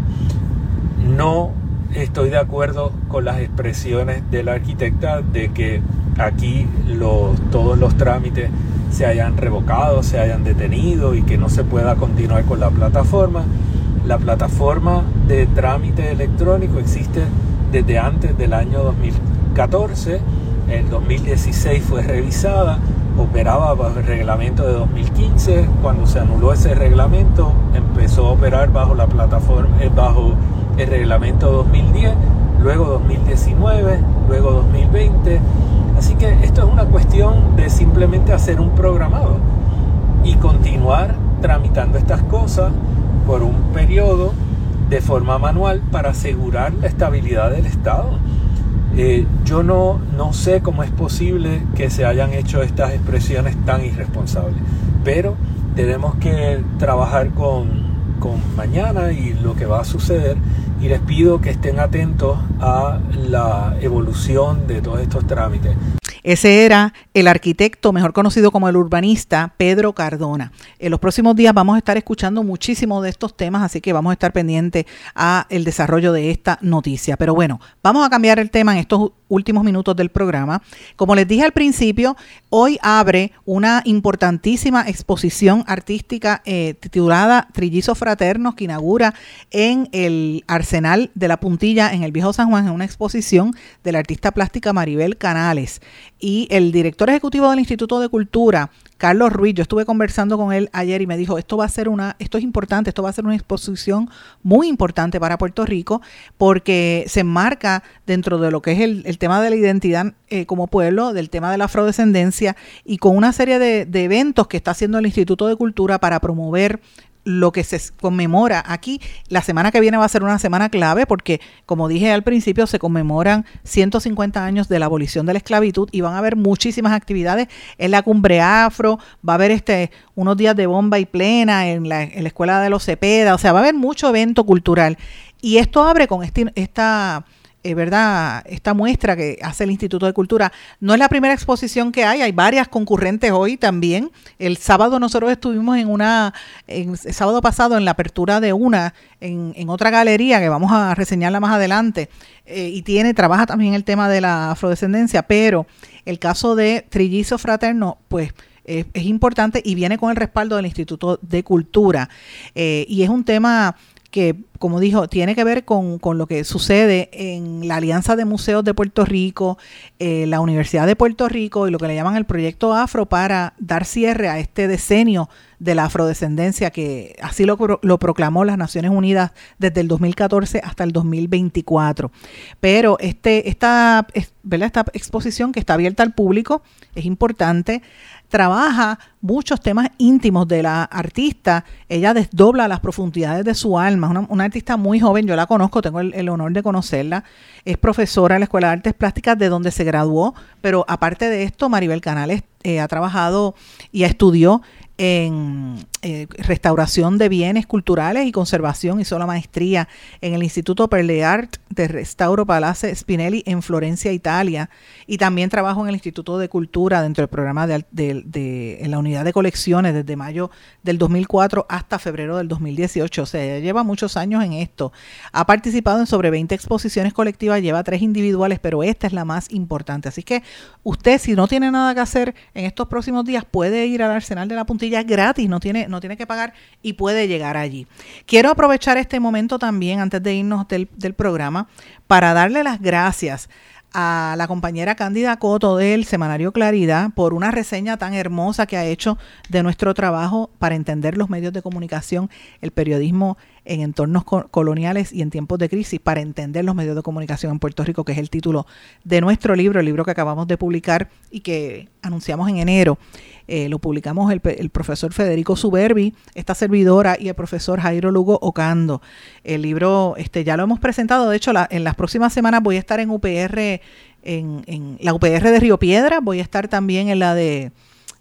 No estoy de acuerdo con las expresiones de la arquitecta de que aquí los, todos los trámites se hayan revocado, se hayan detenido y que no se pueda continuar con la plataforma. La plataforma de trámite electrónico existe desde antes del año 2014. En 2016 fue revisada, operaba bajo el reglamento de 2015. Cuando se anuló ese reglamento, empezó a operar bajo la plataforma, eh, bajo el reglamento 2010, luego 2019, luego 2020. Así que esto es una cuestión de simplemente hacer un programado y continuar tramitando estas cosas por un periodo de forma manual para asegurar la estabilidad del Estado. Eh, yo no, no sé cómo es posible que se hayan hecho estas expresiones tan irresponsables, pero tenemos que trabajar con, mañana y lo que va a suceder y les pido que estén atentos a la evolución de todos estos trámites. Ese era el arquitecto, mejor conocido como el urbanista, Pedro Cardona. En los próximos días vamos a estar escuchando muchísimo de estos temas, así que vamos a estar pendientes a el desarrollo de esta noticia. Pero bueno, vamos a cambiar el tema en estos últimos minutos del programa. Como les dije al principio, hoy abre una importantísima exposición artística eh, titulada Trillizos Fraternos que inaugura en el Arsenal de la Puntilla en el Viejo San Juan, en una exposición de la artista plástica Maribel Canales y el director ejecutivo del Instituto de Cultura, Carlos Ruiz, yo estuve conversando con él ayer y me dijo, esto va a ser una, esto es importante, esto va a ser una exposición muy importante para Puerto Rico porque se enmarca dentro de lo que es el, tema de la identidad eh, como pueblo, del tema de la afrodescendencia y con una serie de, de eventos que está haciendo el Instituto de Cultura para promover lo que se conmemora aquí. La semana que viene va a ser una semana clave porque, como dije al principio, se conmemoran 150 años de la abolición de la esclavitud y van a haber muchísimas actividades en la cumbre afro, va a haber este unos días de bomba y plena en la, escuela de los Cepeda, o sea, va a haber mucho evento cultural. Y esto abre con este, esta eh, ¿verdad? Esta muestra que hace el Instituto de Cultura no es la primera exposición que hay, hay varias concurrentes hoy también. El sábado nosotros estuvimos en una, el sábado pasado en la apertura de una, en, en otra galería que vamos a reseñarla más adelante, eh, y tiene, trabaja también el tema de la afrodescendencia, pero el caso de Trillizo Fraterno, pues es, es importante y viene con el respaldo del Instituto de Cultura. Eh, y es un tema que, como dijo, tiene que ver con, con, lo que sucede en la Alianza de Museos de Puerto Rico, eh, la Universidad de Puerto Rico y lo que le llaman el Proyecto Afro para dar cierre a este decenio de la afrodescendencia que así lo, lo proclamó las Naciones Unidas desde el 2014 hasta el 2024. Pero este, esta, ¿verdad? esta exposición que está abierta al público es importante trabaja muchos temas íntimos de la artista. Ella desdobla las profundidades de su alma. Una, una artista muy joven, yo la conozco, tengo el, el, honor de conocerla. Es profesora en la Escuela de Artes Plásticas de donde se graduó, pero aparte de esto, Maribel Canales eh, ha trabajado y estudió en eh, restauración de bienes culturales y conservación, hizo la maestría en el Instituto per le Art de Restauro Palazzo Spinelli en Florencia, Italia, y también trabajó en el Instituto de Cultura dentro del programa de, de, de en la unidad de colecciones desde mayo del 2004 hasta febrero del 2018, o sea, lleva muchos años en esto. Ha participado en sobre 20 exposiciones colectivas, lleva tres individuales, pero esta es la más importante. Así que usted, si no tiene nada que hacer en estos próximos días, puede ir al Arsenal de la Puntilla gratis, no tiene, no tiene que pagar y puede llegar allí. Quiero aprovechar este momento también, antes de irnos del, del programa, para darle las gracias a la compañera Cándida Coto del Semanario Claridad por una reseña tan hermosa que ha hecho de nuestro trabajo para entender los medios de comunicación, el periodismo en entornos coloniales y en tiempos de crisis para entender los medios de comunicación en Puerto Rico, que es el título de nuestro libro, el libro que acabamos de publicar y que anunciamos en enero. Eh, lo publicamos el, profesor Federico Suberbi, esta servidora y el profesor Jairo Lugo Ocando. El libro este, ya lo hemos presentado, de hecho la, en las próximas semanas voy a estar en UPR, en, en la UPR de Río Piedra, voy a estar también en la de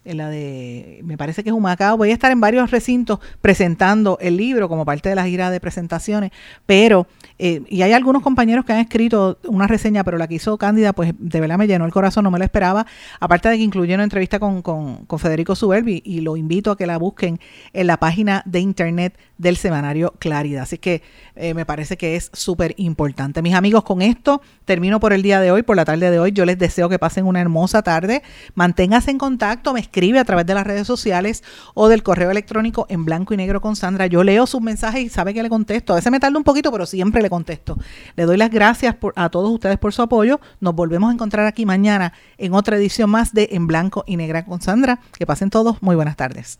en la de, me parece que es Humacao, voy a estar en varios recintos presentando el libro como parte de la gira de presentaciones, pero, eh, y hay algunos compañeros que han escrito una reseña, pero la que hizo Cándida, pues de verdad me llenó el corazón, no me la esperaba, aparte de que incluye una entrevista con, con, Federico Suberbi, y lo invito a que la busquen en la página de internet del semanario Claridad. Así que eh, me parece que es súper importante. Mis amigos, con esto termino por el día de hoy, por la tarde de hoy. Yo les deseo que pasen una hermosa tarde. Manténgase en contacto, me escribe a través de las redes sociales o del correo electrónico en blanco y negro con Sandra. Yo leo sus mensajes y sabe que le contesto. A veces me tarda un poquito, pero siempre le contesto. Le doy las gracias a todos ustedes por su apoyo. Nos volvemos a encontrar aquí mañana en otra edición más de En Blanco y Negra con Sandra. Que pasen todos. Muy buenas tardes.